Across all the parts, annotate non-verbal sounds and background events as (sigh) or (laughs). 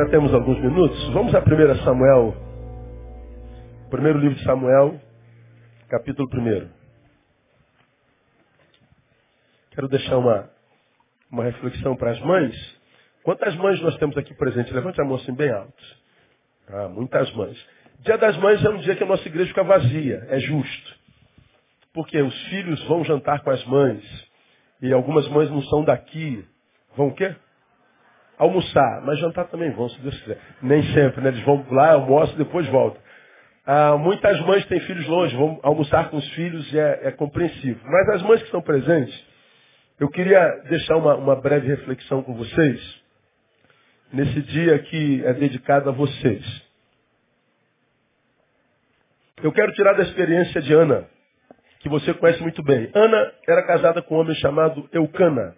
Ainda temos alguns minutos. Vamos a 1 Samuel. Primeiro livro de Samuel, capítulo 1. Quero deixar uma, uma reflexão para as mães. Quantas mães nós temos aqui presentes? Levante a mão assim bem alto. Ah, muitas mães. Dia das Mães é um dia que a nossa igreja fica vazia. É justo. Porque os filhos vão jantar com as mães. E algumas mães não são daqui. Vão o quê? Almoçar. Mas jantar também vão, se Deus quiser. Nem sempre, né? Eles vão lá, almoçam e depois voltam. Ah, muitas mães têm filhos longe, vão almoçar com os filhos é, é compreensível. Mas as mães que estão presentes, eu queria deixar uma, uma breve reflexão com vocês nesse dia que é dedicado a vocês. Eu quero tirar da experiência de Ana que você conhece muito bem. Ana era casada com um homem chamado Eucana.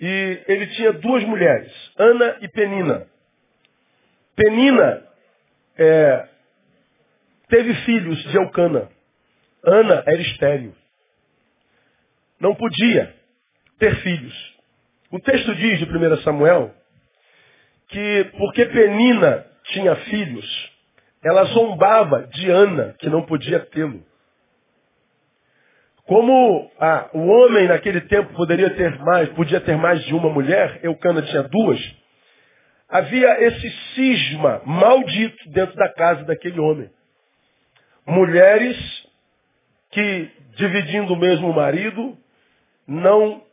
E ele tinha duas mulheres, Ana e Penina. Penina é, teve filhos de Eucana. Ana era estéril. Não podia ter filhos. O texto diz de 1 Samuel que porque Penina tinha filhos, ela zombava de Ana, que não podia tê-lo. Como ah, o homem naquele tempo poderia ter mais, podia ter mais de uma mulher, Eucana tinha duas, havia esse cisma maldito dentro da casa daquele homem. Mulheres que, dividindo o mesmo marido, não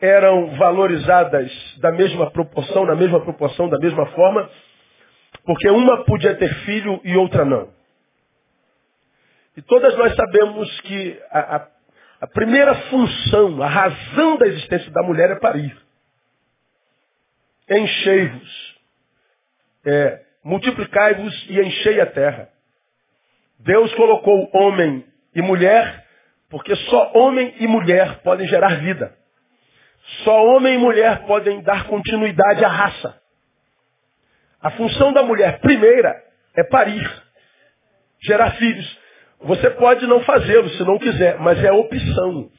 eram valorizadas da mesma proporção, na mesma proporção, da mesma forma, porque uma podia ter filho e outra não. E todas nós sabemos que a, a a primeira função, a razão da existência da mulher é parir. Enchei-vos. É, multiplicai-vos e enchei a terra. Deus colocou homem e mulher, porque só homem e mulher podem gerar vida. Só homem e mulher podem dar continuidade à raça. A função da mulher primeira é parir, gerar filhos. Você pode não fazê-lo se não quiser, mas é opção.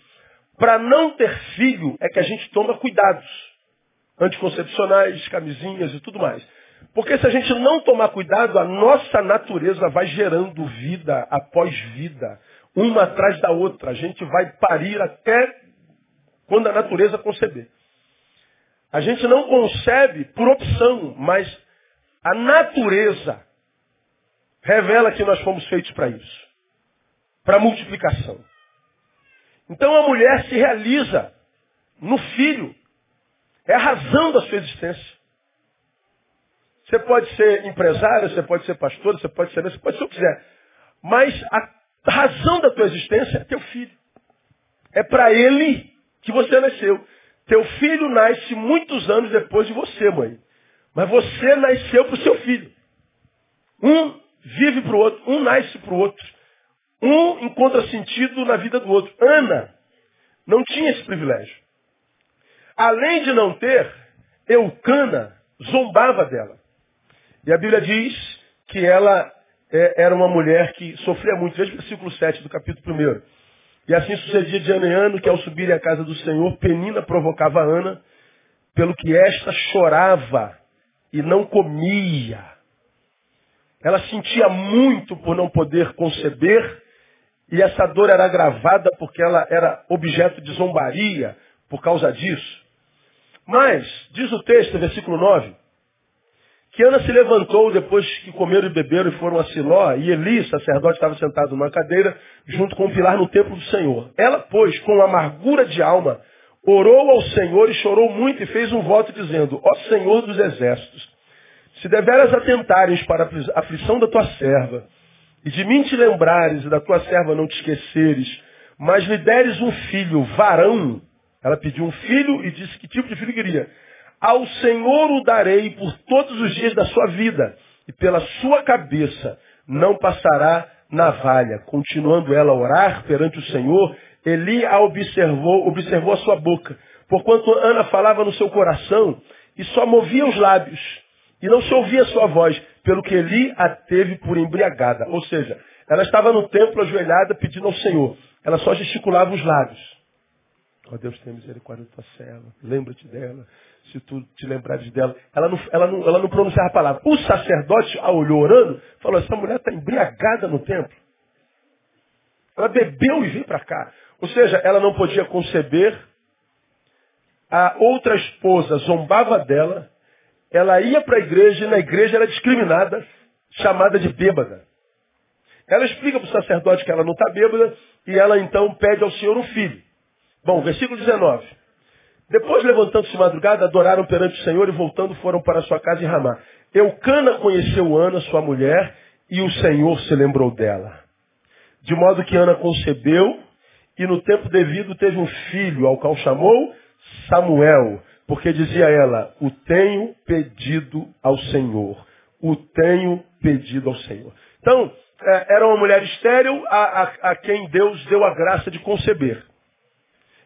Para não ter filho é que a gente toma cuidados. Anticoncepcionais, camisinhas e tudo mais. Porque se a gente não tomar cuidado, a nossa natureza vai gerando vida após vida, uma atrás da outra. A gente vai parir até quando a natureza conceber. A gente não concebe por opção, mas a natureza revela que nós fomos feitos para isso para multiplicação. Então a mulher se realiza no filho. É a razão da sua existência. Você pode ser empresário, você pode ser pastor, você pode ser, você pode ser o que quiser. Mas a razão da tua existência é teu filho. É para ele que você nasceu. Teu filho nasce muitos anos depois de você, mãe. Mas você nasceu para o seu filho. Um vive para o outro, um nasce para o outro. Um encontra sentido na vida do outro. Ana não tinha esse privilégio. Além de não ter, Eucana zombava dela. E a Bíblia diz que ela é, era uma mulher que sofria muito. Veja o versículo 7 do capítulo 1. E assim sucedia de ano em ano que ao subirem à casa do Senhor, Penina provocava Ana, pelo que esta chorava e não comia. Ela sentia muito por não poder conceber e essa dor era agravada porque ela era objeto de zombaria por causa disso. Mas, diz o texto, versículo 9, que Ana se levantou depois que comeram e beberam e foram a Siló, e Eli, sacerdote, estava sentado numa cadeira, junto com o pilar no templo do Senhor. Ela, pois, com amargura de alma, orou ao Senhor e chorou muito e fez um voto dizendo, ó Senhor dos exércitos, se deveras atentares para a aflição da tua serva, e de mim te lembrares e da tua serva não te esqueceres, mas lhe deres um filho, varão. Ela pediu um filho e disse que tipo de filho queria. Ao Senhor o darei por todos os dias da sua vida, e pela sua cabeça não passará navalha. Continuando ela a orar perante o Senhor, Eli a observou, observou a sua boca, porquanto Ana falava no seu coração e só movia os lábios, e não se ouvia sua voz pelo que Eli a teve por embriagada. Ou seja, ela estava no templo ajoelhada pedindo ao Senhor. Ela só gesticulava os lábios. Ó oh, Deus, tenha misericórdia da tua serva. Lembra-te dela. Se tu te lembrares dela. Ela não, ela, não, ela não pronunciava a palavra. O sacerdote, a olhou orando, falou, essa mulher está embriagada no templo. Ela bebeu e veio para cá. Ou seja, ela não podia conceber. A outra esposa zombava dela. Ela ia para a igreja e na igreja era discriminada, chamada de bêbada. Ela explica para o sacerdote que ela não está bêbada e ela então pede ao Senhor um filho. Bom, versículo 19. Depois, levantando-se de madrugada, adoraram perante o Senhor e voltando foram para sua casa em Ramá. Eucana conheceu Ana, sua mulher, e o Senhor se lembrou dela. De modo que Ana concebeu e no tempo devido teve um filho, ao qual chamou Samuel, porque dizia ela, o tenho pedido ao Senhor. O tenho pedido ao Senhor. Então, é, era uma mulher estéril a, a, a quem Deus deu a graça de conceber.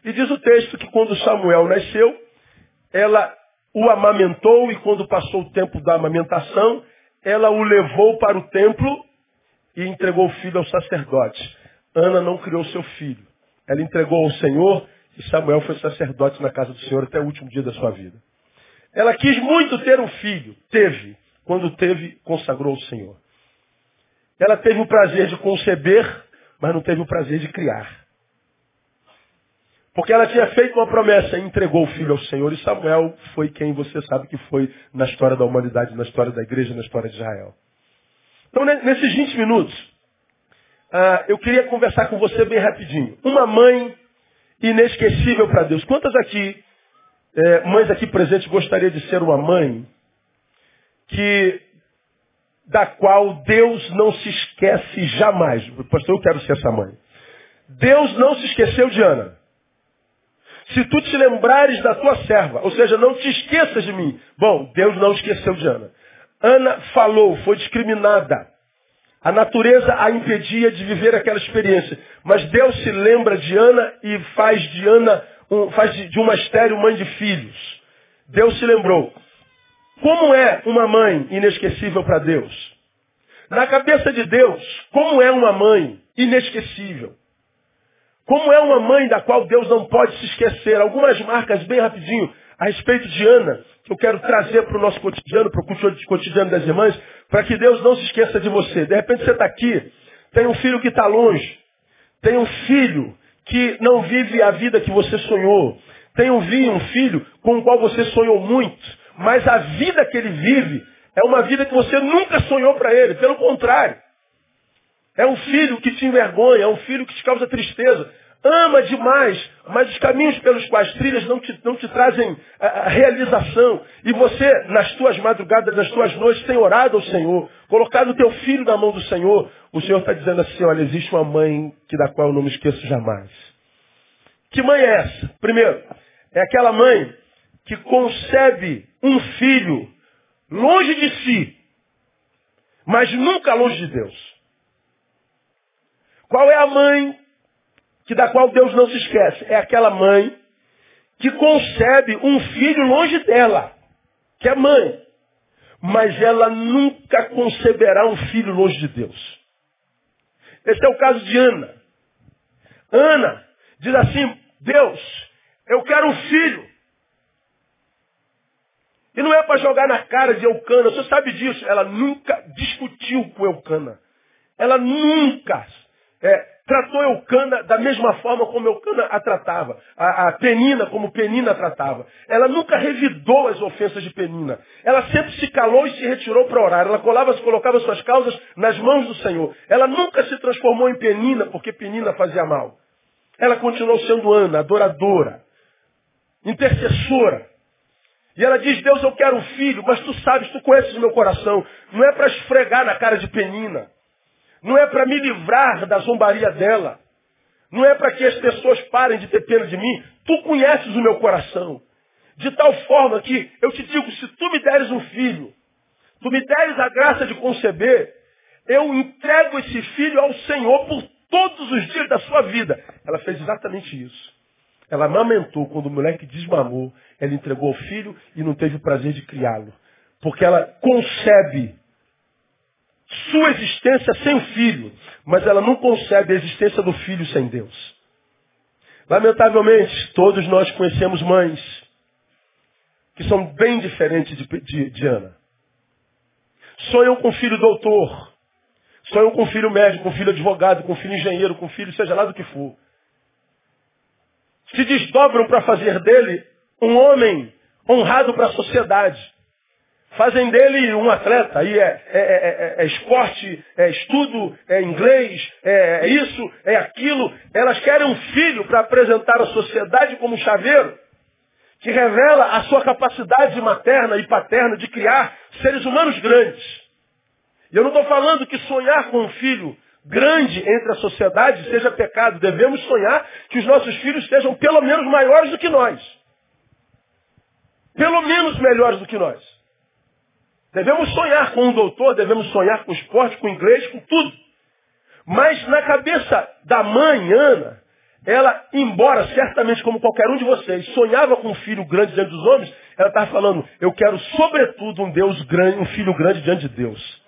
E diz o texto que quando Samuel nasceu, ela o amamentou e quando passou o tempo da amamentação, ela o levou para o templo e entregou o filho ao sacerdote. Ana não criou seu filho. Ela entregou ao Senhor e Samuel foi sacerdote na casa do Senhor até o último dia da sua vida. Ela quis muito ter um filho. Teve. Quando teve, consagrou ao Senhor. Ela teve o prazer de conceber, mas não teve o prazer de criar. Porque ela tinha feito uma promessa e entregou o filho ao Senhor. E Samuel foi quem você sabe que foi na história da humanidade, na história da igreja, na história de Israel. Então, nesses 20 minutos, uh, eu queria conversar com você bem rapidinho. Uma mãe inesquecível para Deus. Quantas aqui, é, mães aqui presentes, gostaria de ser uma mãe que da qual Deus não se esquece jamais. Pastor, eu quero ser essa mãe. Deus não se esqueceu de Ana. Se tu te lembrares da tua serva, ou seja, não te esqueças de mim. Bom, Deus não esqueceu de Ana. Ana falou, foi discriminada. A natureza a impedia de viver aquela experiência. Mas Deus se lembra de Ana e faz de Ana, um, faz de, de uma estéreo mãe de filhos. Deus se lembrou. Como é uma mãe inesquecível para Deus? Na cabeça de Deus, como é uma mãe inesquecível? Como é uma mãe da qual Deus não pode se esquecer? Algumas marcas bem rapidinho a respeito de Ana, eu quero trazer para o nosso cotidiano, para o cotidiano das irmãs, para que Deus não se esqueça de você. De repente você está aqui, tem um filho que está longe, tem um filho que não vive a vida que você sonhou, tem um filho com o qual você sonhou muito, mas a vida que ele vive é uma vida que você nunca sonhou para ele. Pelo contrário. É um filho que te envergonha, é um filho que te causa tristeza. Ama demais, mas os caminhos pelos quais trilhas não te, não te trazem a, a realização. E você, nas tuas madrugadas, nas tuas noites, tem orado ao Senhor, colocado o teu filho na mão do Senhor. O Senhor está dizendo assim, olha, existe uma mãe que da qual eu não me esqueço jamais. Que mãe é essa? Primeiro, é aquela mãe que concebe um filho longe de si, mas nunca longe de Deus. Qual é a mãe que da qual Deus não se esquece? É aquela mãe que concebe um filho longe dela, que é mãe, mas ela nunca conceberá um filho longe de Deus. Esse é o caso de Ana. Ana diz assim: Deus, eu quero um filho. E não é para jogar na cara de Eucana, você sabe disso. Ela nunca discutiu com Eucana. Ela nunca é, tratou Eucana da mesma forma como Eucana a tratava. A, a, Penina como Penina a tratava. Ela nunca revidou as ofensas de Penina. Ela sempre se calou e se retirou para orar. Ela colava, colocava suas causas nas mãos do Senhor. Ela nunca se transformou em Penina porque Penina fazia mal. Ela continuou sendo Ana, adoradora, intercessora. E ela diz, Deus, eu quero um filho, mas tu sabes, tu conheces o meu coração. Não é para esfregar na cara de Penina. Não é para me livrar da zombaria dela. Não é para que as pessoas parem de ter pena de mim. Tu conheces o meu coração. De tal forma que eu te digo, se tu me deres um filho, tu me deres a graça de conceber, eu entrego esse filho ao Senhor por todos os dias da sua vida. Ela fez exatamente isso. Ela amamentou quando o moleque desmamou, ela entregou o filho e não teve o prazer de criá-lo. Porque ela concebe sua existência sem o filho, mas ela não concebe a existência do filho sem Deus. Lamentavelmente, todos nós conhecemos mães que são bem diferentes de, de, de Ana. Sonham com filho doutor, sonham com filho médico, com filho advogado, com filho engenheiro, com filho seja lá do que for. Se desdobram para fazer dele um homem honrado para a sociedade. Fazem dele um atleta, e é, é, é, é, esporte, é estudo, é inglês, é, isso, é aquilo. Elas querem um filho para apresentar à sociedade como um chaveiro, que revela a sua capacidade materna e paterna de criar seres humanos grandes. E eu não estou falando que sonhar com um filho grande entre a sociedade seja pecado. Devemos sonhar que os nossos filhos sejam pelo menos maiores do que nós. Pelo menos melhores do que nós. Devemos sonhar com um doutor, devemos sonhar com esporte, com inglês, com tudo. Mas na cabeça da mãe, Ana, ela, embora certamente como qualquer um de vocês, sonhava com um filho grande diante dos homens, ela estava falando, eu quero sobretudo um Deus grande, um filho grande diante de Deus.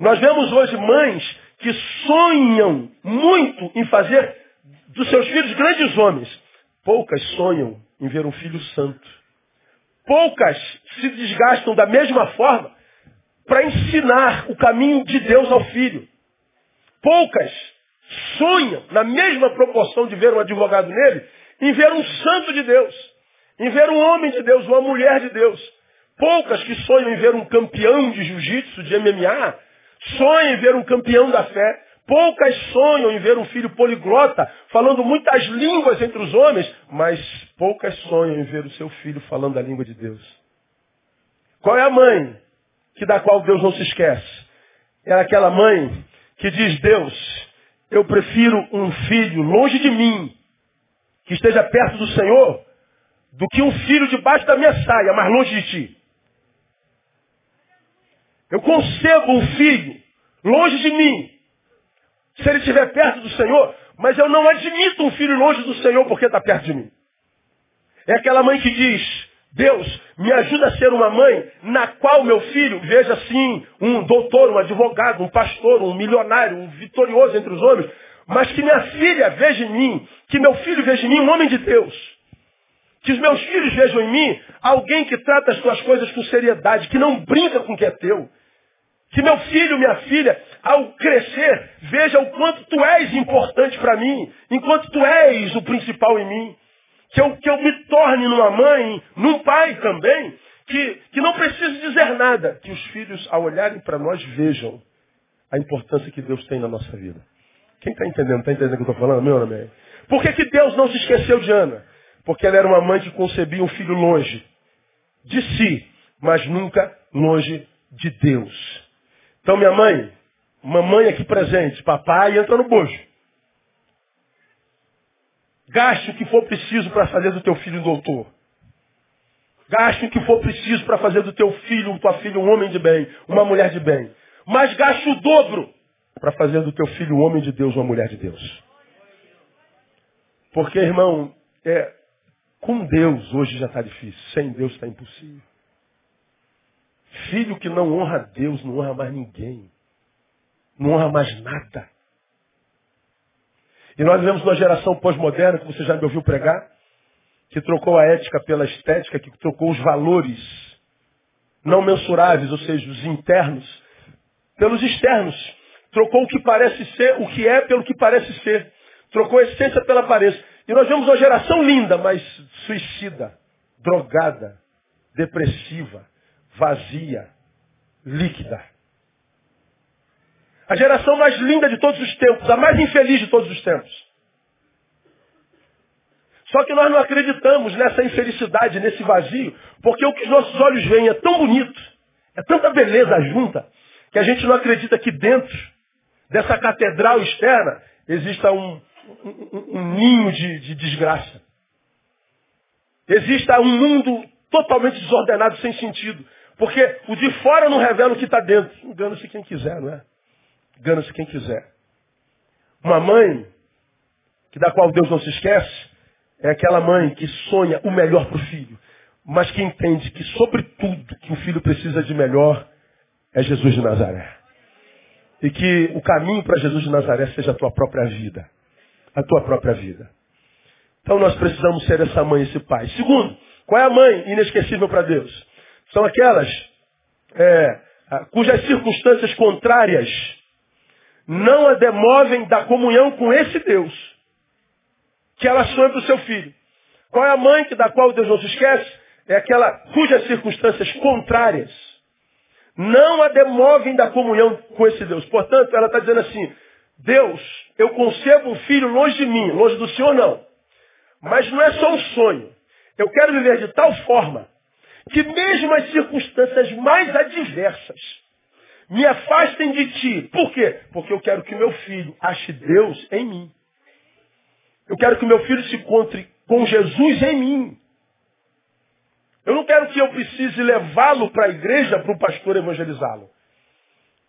Nós vemos hoje mães que sonham muito em fazer dos seus filhos grandes homens. Poucas sonham em ver um filho santo. Poucas se desgastam da mesma forma para ensinar o caminho de Deus ao filho. Poucas sonham, na mesma proporção de ver um advogado nele, em ver um santo de Deus, em ver um homem de Deus, uma mulher de Deus. Poucas que sonham em ver um campeão de jiu-jitsu, de MMA, sonham em ver um campeão da fé. Poucas sonham em ver um filho poliglota, falando muitas línguas entre os homens, mas poucas sonham em ver o seu filho falando a língua de Deus. Qual é a mãe que da qual Deus não se esquece. É aquela mãe que diz, Deus, eu prefiro um filho longe de mim, que esteja perto do Senhor, do que um filho debaixo da minha saia, mas longe de ti. Eu concebo um filho longe de mim, se ele estiver perto do Senhor, mas eu não admito um filho longe do Senhor porque está perto de mim. É aquela mãe que diz, Deus, me ajuda a ser uma mãe na qual meu filho veja assim um doutor, um advogado, um pastor, um milionário, um vitorioso entre os homens, mas que minha filha veja em mim, que meu filho veja em mim um homem de Deus. Que os meus filhos vejam em mim alguém que trata as suas coisas com seriedade, que não brinca com o que é teu. Que meu filho, minha filha, ao crescer, veja o quanto tu és importante para mim, enquanto tu és o principal em mim que eu, que eu me torne numa mãe, num pai também, que, que não precise dizer nada, que os filhos, ao olharem para nós, vejam a importância que Deus tem na nossa vida. Quem está entendendo? Está entendendo o que eu estou falando? Meu nome é. Por que, que Deus não se esqueceu de Ana? Porque ela era uma mãe que concebia um filho longe de si, mas nunca longe de Deus. Então, minha mãe, mamãe aqui presente, papai entra no bojo. Gaste o que for preciso para fazer do teu filho um doutor. Gaste o que for preciso para fazer do teu filho, tua filha, um homem de bem, uma mulher de bem. Mas gaste o dobro para fazer do teu filho um homem de Deus, uma mulher de Deus. Porque, irmão, é, com Deus hoje já está difícil. Sem Deus está impossível. Filho que não honra Deus, não honra mais ninguém. Não honra mais nada. E nós vivemos uma geração pós-moderna, que você já me ouviu pregar, que trocou a ética pela estética, que trocou os valores não mensuráveis, ou seja, os internos, pelos externos. Trocou o que parece ser, o que é pelo que parece ser. Trocou a essência pela aparência. E nós vemos uma geração linda, mas suicida, drogada, depressiva, vazia, líquida. A geração mais linda de todos os tempos, a mais infeliz de todos os tempos. Só que nós não acreditamos nessa infelicidade, nesse vazio, porque o que os nossos olhos veem é tão bonito, é tanta beleza junta, que a gente não acredita que dentro dessa catedral externa exista um, um, um ninho de, de desgraça. Exista um mundo totalmente desordenado, sem sentido. Porque o de fora não revela o que está dentro. Engana-se quem quiser, não é? Gana-se quem quiser. Uma mãe, que da qual Deus não se esquece, é aquela mãe que sonha o melhor para o filho, mas que entende que, sobretudo, que o filho precisa de melhor é Jesus de Nazaré. E que o caminho para Jesus de Nazaré seja a tua própria vida. A tua própria vida. Então nós precisamos ser essa mãe, esse pai. Segundo, qual é a mãe inesquecível para Deus? São aquelas é, cujas circunstâncias contrárias não a demovem da comunhão com esse Deus que ela sonha para o seu filho. Qual é a mãe que da qual Deus não se esquece? É aquela cujas circunstâncias contrárias não a demovem da comunhão com esse Deus. Portanto, ela está dizendo assim, Deus, eu concebo um filho longe de mim, longe do Senhor não. Mas não é só um sonho. Eu quero viver de tal forma que mesmo as circunstâncias mais adversas me afastem de ti. Por quê? Porque eu quero que meu filho ache Deus em mim. Eu quero que meu filho se encontre com Jesus em mim. Eu não quero que eu precise levá-lo para a igreja para o pastor evangelizá-lo.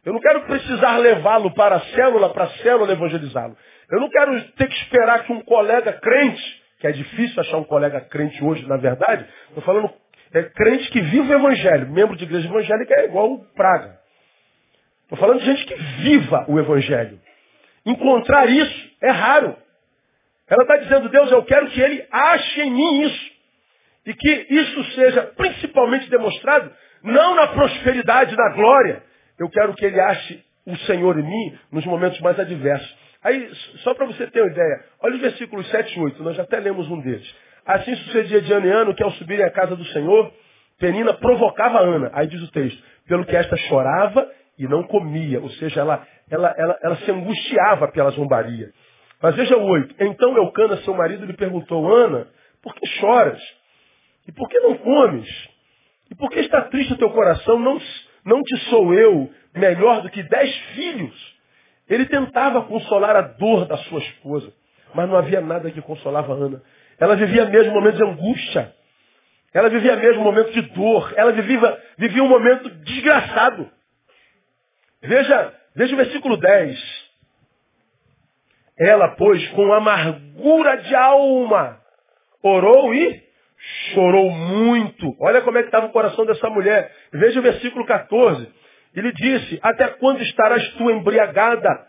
Eu não quero precisar levá-lo para a célula, para a célula evangelizá-lo. Eu não quero ter que esperar que um colega crente, que é difícil achar um colega crente hoje, na verdade, estou falando é, crente que vive o evangelho. Membro de igreja evangélica é igual o praga. Estou falando de gente que viva o evangelho. Encontrar isso é raro. Ela está dizendo, Deus, eu quero que ele ache em mim isso. E que isso seja principalmente demonstrado não na prosperidade, na glória. Eu quero que ele ache o Senhor em mim nos momentos mais adversos. Aí, só para você ter uma ideia, olha os versículos 7 e 8, nós já até lemos um deles. Assim sucedia de ano em ano que ao subirem à casa do Senhor, Penina provocava Ana. Aí diz o texto, pelo que esta chorava e não comia. Ou seja, ela, ela, ela, ela se angustiava pela zombaria. Mas veja o oito. Então Eucana, seu marido, lhe perguntou, Ana, por que choras? E por que não comes? E por que está triste o teu coração? Não, não te sou eu melhor do que dez filhos? Ele tentava consolar a dor da sua esposa, mas não havia nada que consolava Ana. Ela vivia mesmo momentos de angústia. Ela vivia mesmo momento de dor. Ela vivia, vivia um momento desgraçado. Veja, veja o versículo 10. Ela, pois, com amargura de alma, orou e chorou muito. Olha como é que estava o coração dessa mulher. Veja o versículo 14. Ele disse, até quando estarás tu embriagada?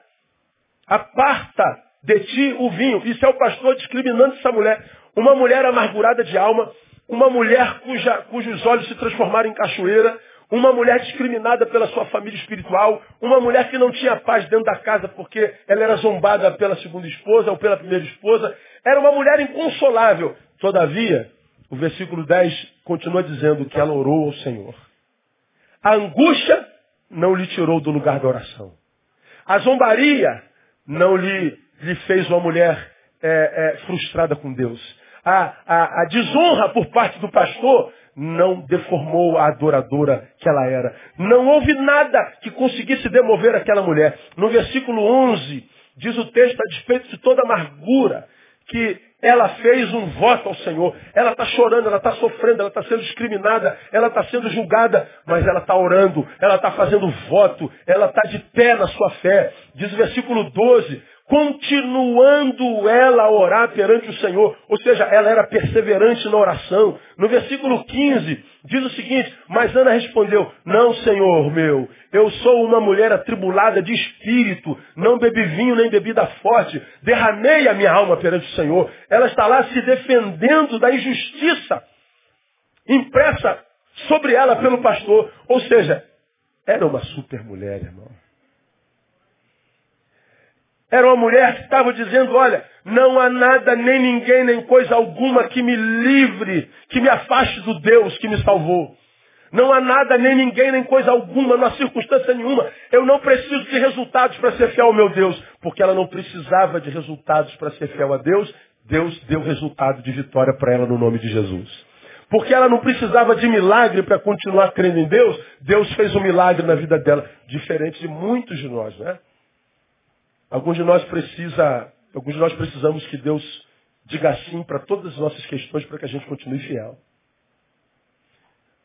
Aparta de ti o vinho. Isso é o pastor discriminando essa mulher. Uma mulher amargurada de alma, uma mulher cuja, cujos olhos se transformaram em cachoeira, uma mulher discriminada pela sua família espiritual, uma mulher que não tinha paz dentro da casa porque ela era zombada pela segunda esposa ou pela primeira esposa. Era uma mulher inconsolável. Todavia, o versículo 10 continua dizendo que ela orou ao Senhor. A angústia não lhe tirou do lugar da oração. A zombaria não lhe, lhe fez uma mulher é, é, frustrada com Deus. A, a, a desonra por parte do pastor não deformou a adoradora que ela era. Não houve nada que conseguisse demover aquela mulher. No versículo 11, diz o texto, a despeito de toda amargura, que ela fez um voto ao Senhor. Ela está chorando, ela está sofrendo, ela está sendo discriminada, ela está sendo julgada, mas ela está orando, ela está fazendo voto, ela está de pé na sua fé. Diz o versículo 12, continuando ela a orar perante o Senhor. Ou seja, ela era perseverante na oração. No versículo 15, diz o seguinte, mas Ana respondeu, não, Senhor meu, eu sou uma mulher atribulada de espírito, não bebi vinho nem bebida forte, derramei a minha alma perante o Senhor. Ela está lá se defendendo da injustiça impressa sobre ela pelo pastor. Ou seja, era uma super mulher, irmão. Era uma mulher que estava dizendo, olha, não há nada, nem ninguém, nem coisa alguma que me livre, que me afaste do Deus que me salvou. Não há nada, nem ninguém, nem coisa alguma, não há circunstância nenhuma. Eu não preciso de resultados para ser fiel ao meu Deus. Porque ela não precisava de resultados para ser fiel a Deus. Deus deu resultado de vitória para ela no nome de Jesus. Porque ela não precisava de milagre para continuar crendo em Deus. Deus fez um milagre na vida dela. Diferente de muitos de nós, né? Alguns de nós precisa, alguns de nós precisamos que Deus diga sim para todas as nossas questões para que a gente continue fiel.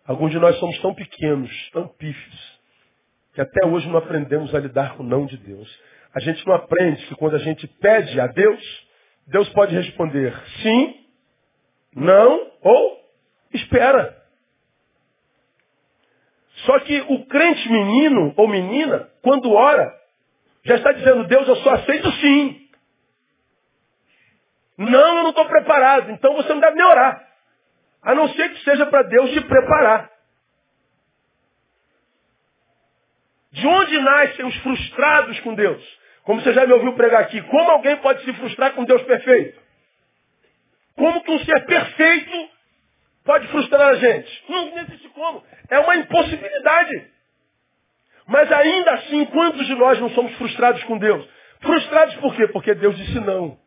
Alguns de nós somos tão pequenos, tão pífios, que até hoje não aprendemos a lidar com o não de Deus. A gente não aprende que quando a gente pede a Deus, Deus pode responder sim, não ou espera. Só que o crente menino ou menina, quando ora, já está dizendo, Deus, eu só aceito sim. Não, eu não estou preparado. Então você não deve nem orar. A não ser que seja para Deus te preparar. De onde nascem os frustrados com Deus? Como você já me ouviu pregar aqui, como alguém pode se frustrar com Deus perfeito? Como que um ser perfeito pode frustrar a gente? Não existe como. É uma impossibilidade. Mas ainda assim, quantos de nós não somos frustrados com Deus? Frustrados por quê? Porque Deus disse não.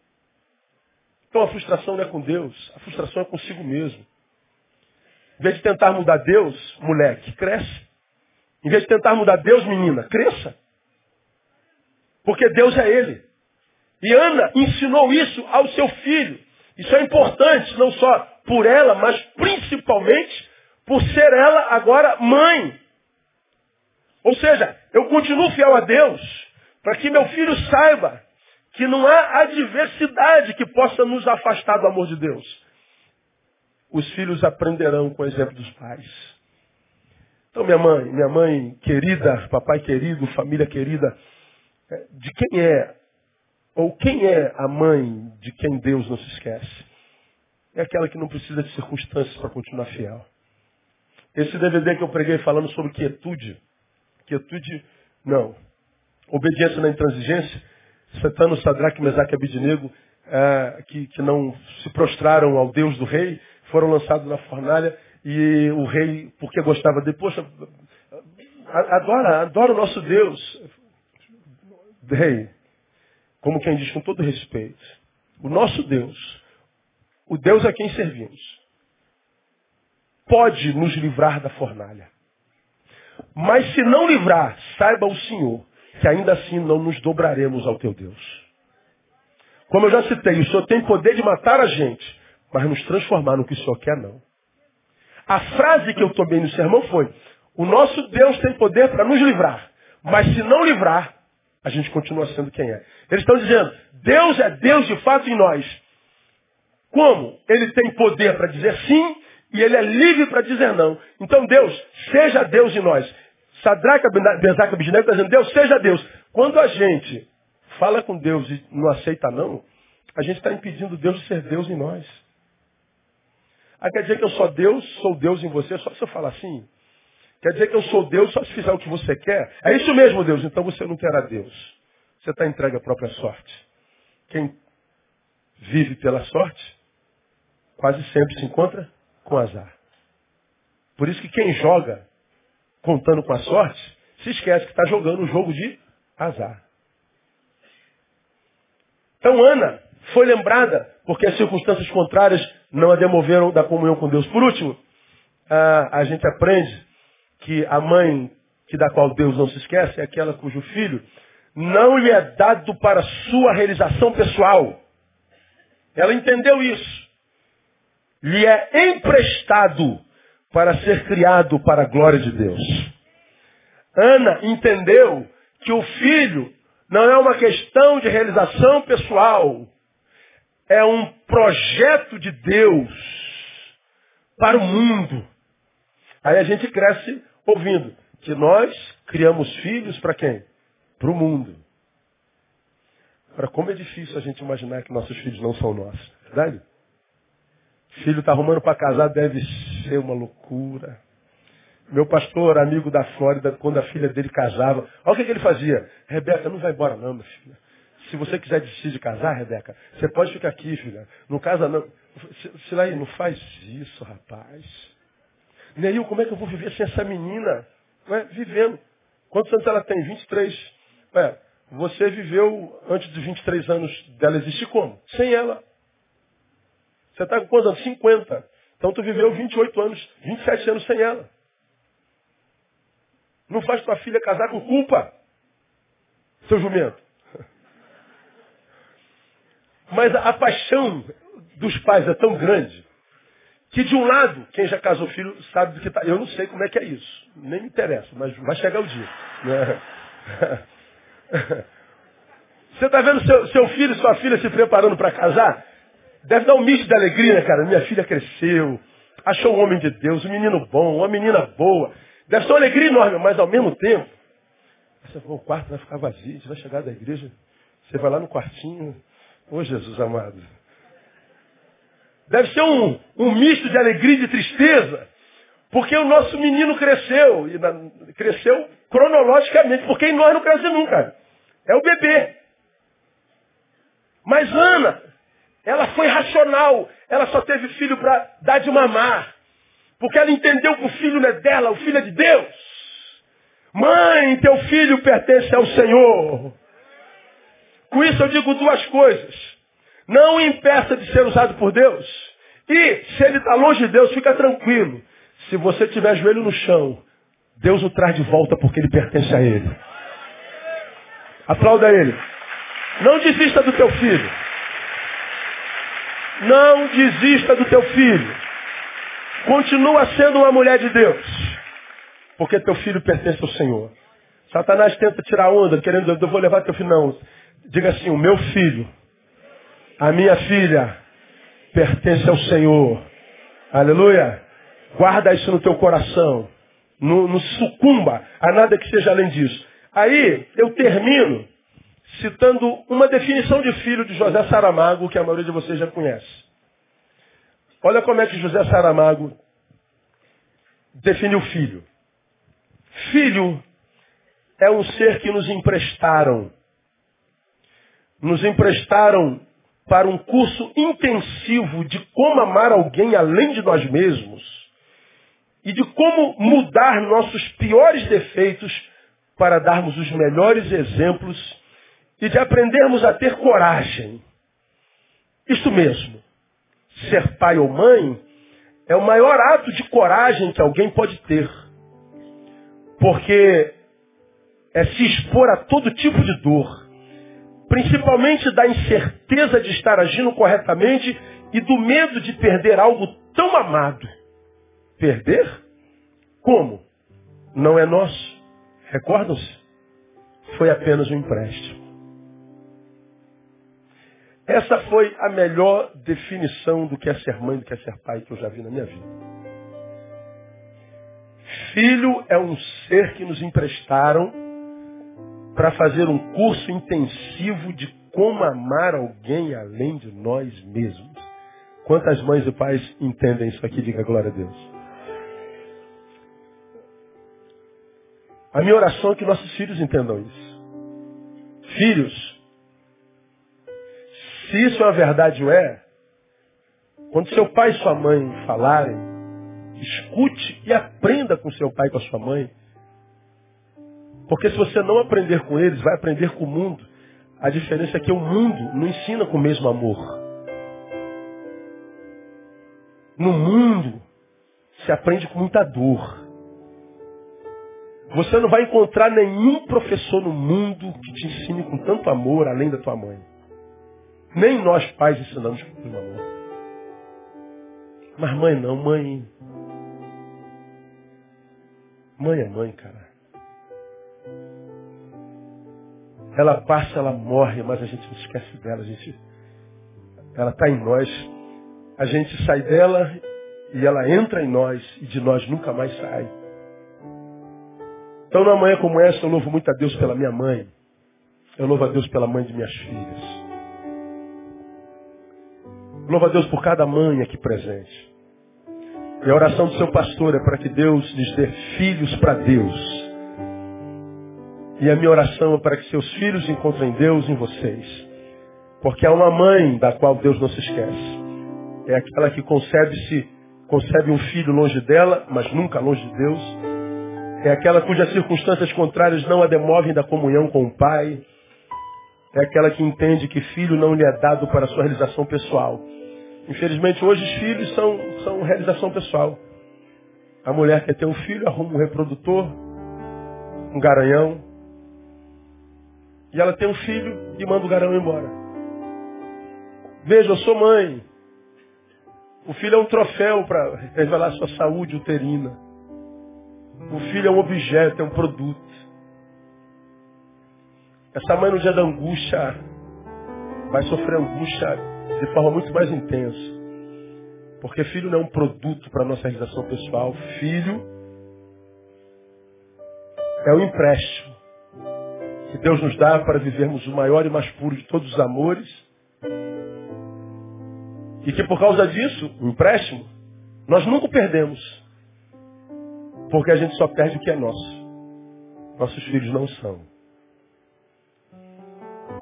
Então a frustração não é com Deus, a frustração é consigo mesmo. Em vez de tentar mudar Deus, moleque, cresce. Em vez de tentar mudar Deus, menina, cresça. Porque Deus é Ele. E Ana ensinou isso ao seu filho. Isso é importante, não só por ela, mas principalmente por ser ela agora mãe. Ou seja, eu continuo fiel a Deus para que meu filho saiba que não há adversidade que possa nos afastar do amor de Deus. Os filhos aprenderão com o exemplo dos pais. Então, minha mãe, minha mãe querida, papai querido, família querida, é, de quem é, ou quem é a mãe de quem Deus não se esquece? É aquela que não precisa de circunstâncias para continuar fiel. Esse DVD que eu preguei falando sobre quietude, quietude, não. Obediência na intransigência, Satano, Sadraque, Mesaque e Abidinego, é, que, que não se prostraram ao Deus do rei, foram lançados na fornalha e o rei, porque gostava de, poxa, adora, adora o nosso Deus. Rei, como quem diz com todo respeito, o nosso Deus, o Deus a quem servimos, pode nos livrar da fornalha. Mas se não livrar, saiba o Senhor que ainda assim não nos dobraremos ao teu Deus. Como eu já citei, o Senhor tem poder de matar a gente, mas nos transformar no que o Senhor quer, não. A frase que eu tomei no sermão foi: o nosso Deus tem poder para nos livrar, mas se não livrar, a gente continua sendo quem é. Eles estão dizendo: Deus é Deus de fato em nós. Como? Ele tem poder para dizer sim e ele é livre para dizer não. Então Deus, seja Deus em nós. Sadraca, Bezaca, Abidinego está dizendo, Deus seja Deus. Quando a gente fala com Deus e não aceita não, a gente está impedindo Deus de ser Deus em nós. Ah, quer dizer que eu sou Deus, sou Deus em você, só se eu falar assim? Quer dizer que eu sou Deus só se fizer o que você quer? É isso mesmo, Deus. Então você não terá Deus. Você está entregue à própria sorte. Quem vive pela sorte, quase sempre se encontra com azar. Por isso que quem joga contando com a sorte, se esquece que está jogando um jogo de azar. Então Ana foi lembrada porque as circunstâncias contrárias não a demoveram da comunhão com Deus. Por último, a, a gente aprende que a mãe que da qual Deus não se esquece é aquela cujo filho não lhe é dado para sua realização pessoal. Ela entendeu isso. Lhe é emprestado para ser criado para a glória de Deus. Ana entendeu que o filho não é uma questão de realização pessoal, é um projeto de Deus para o mundo. Aí a gente cresce ouvindo que nós criamos filhos para quem? Para o mundo. Agora, como é difícil a gente imaginar que nossos filhos não são nossos, verdade? Filho está arrumando para casar, deve ser uma loucura. Meu pastor, amigo da Flórida, quando a filha dele casava, olha o que, que ele fazia. Rebeca, não vai embora não, minha filha. Se você quiser decidir de casar, Rebeca, você pode ficar aqui, filha. Não casa não. Silaí, não faz isso, rapaz. Neil, como é que eu vou viver sem essa menina? Ué, vivendo. Quantos anos ela tem? 23. Ué, você viveu antes dos 23 anos dela existir como? Sem ela. Você está com quantos anos? 50. Então tu viveu 28 anos, 27 anos sem ela. Não faz tua filha casar com culpa, seu jumento. Mas a, paixão dos pais é tão grande que de um lado, quem já casou filho sabe do que está. Eu não sei como é que é isso. Nem me interessa, mas vai chegar o dia. Né? (laughs) Você está vendo seu, seu filho e sua filha se preparando para casar? Deve dar um misto de alegria, né, cara? Minha filha cresceu, achou um homem de Deus, um menino bom, uma menina boa. Deve ser uma alegria enorme, mas ao mesmo tempo, você, o quarto vai ficar vazio, você vai chegar da igreja, você vai lá no quartinho, ô Jesus amado, Deve ser um, um misto de alegria e de tristeza. Porque o nosso menino cresceu. E na, cresceu cronologicamente. Porque em nós não cresce nunca. É o bebê. Mas Ana, ela foi racional. Ela só teve filho para dar de mamar. Porque ela entendeu que o filho não é dela, o filho é de Deus. Mãe, teu filho pertence ao Senhor. Com isso eu digo duas coisas. Não impeça de ser usado por Deus. E, se ele está longe de Deus, fica tranquilo. Se você tiver joelho no chão, Deus o traz de volta porque ele pertence a ele. Aplauda ele. Não desista do teu filho. Não desista do teu filho. Continua sendo uma mulher de Deus. Porque teu filho pertence ao Senhor. Satanás tenta tirar onda, querendo, eu vou levar teu filho. Não. Diga assim, o meu filho, a minha filha, pertence ao Senhor. Aleluia. Guarda isso no teu coração. Não, não sucumba a nada que seja além disso. Aí eu termino citando uma definição de filho de José Saramago, que a maioria de vocês já conhece. Olha como é que José Saramago definiu filho. Filho é um ser que nos emprestaram. Nos emprestaram para um curso intensivo de como amar alguém além de nós mesmos e de como mudar nossos piores defeitos para darmos os melhores exemplos e de aprendermos a ter coragem. Isso mesmo. Ser pai ou mãe é o maior ato de coragem que alguém pode ter. Porque é se expor a todo tipo de dor. Principalmente da incerteza de estar agindo corretamente e do medo de perder algo tão amado. Perder? Como? Não é nosso. Recordam-se? Foi apenas um empréstimo. Essa foi a melhor definição do que é ser mãe, do que é ser pai que eu já vi na minha vida. Filho é um ser que nos emprestaram para fazer um curso intensivo de como amar alguém além de nós mesmos. Quantas mães e pais entendem isso aqui? Diga glória a Deus. A minha oração é que nossos filhos entendam isso. Filhos, se isso é uma verdade ou é, quando seu pai e sua mãe falarem, escute e aprenda com seu pai e com a sua mãe. Porque se você não aprender com eles, vai aprender com o mundo. A diferença é que o mundo não ensina com o mesmo amor. No mundo, se aprende com muita dor. Você não vai encontrar nenhum professor no mundo que te ensine com tanto amor além da tua mãe. Nem nós pais ensinamos com amor. Mas mãe não, mãe. Mãe é mãe, cara. Ela passa, ela morre, mas a gente não esquece dela. A gente, ela está em nós. A gente sai dela e ela entra em nós e de nós nunca mais sai. Então, numa manhã como essa, eu louvo muito a Deus pela minha mãe. Eu louvo a Deus pela mãe de minhas filhas. Louva a Deus por cada mãe aqui presente. E a oração do seu pastor é para que Deus lhes dê filhos para Deus. E a minha oração é para que seus filhos encontrem Deus em vocês. Porque há uma mãe da qual Deus não se esquece. É aquela que concebe-se, concebe um filho longe dela, mas nunca longe de Deus. É aquela cujas circunstâncias contrárias não a demovem da comunhão com o Pai. É aquela que entende que filho não lhe é dado para sua realização pessoal, Infelizmente, hoje os filhos são, são realização pessoal. A mulher quer ter um filho, arruma um reprodutor, um garanhão. E ela tem um filho e manda o garanhão embora. Veja, eu sou mãe. O filho é um troféu para revelar sua saúde uterina. O filho é um objeto, é um produto. Essa mãe no dia da angústia vai sofrer angústia de forma muito mais intensa. Porque filho não é um produto para a nossa realização pessoal. Filho é um empréstimo que Deus nos dá para vivermos o maior e mais puro de todos os amores E que por causa disso, o empréstimo, nós nunca perdemos. Porque a gente só perde o que é nosso. Nossos filhos não são.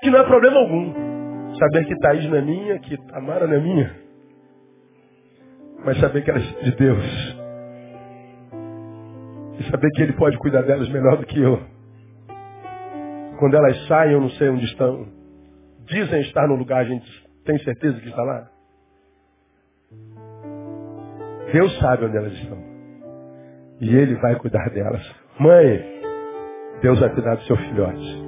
Que não é problema algum. Saber que Thaís não é minha, que Tamara não é minha. Mas saber que ela é de Deus. E saber que Ele pode cuidar delas melhor do que eu. Quando elas saem, eu não sei onde estão. Dizem estar no lugar, a gente tem certeza que está lá? Deus sabe onde elas estão. E Ele vai cuidar delas. Mãe, Deus vai cuidar do seu filhote.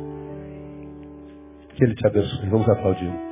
Que Ele te abençoe. Vamos aplaudir.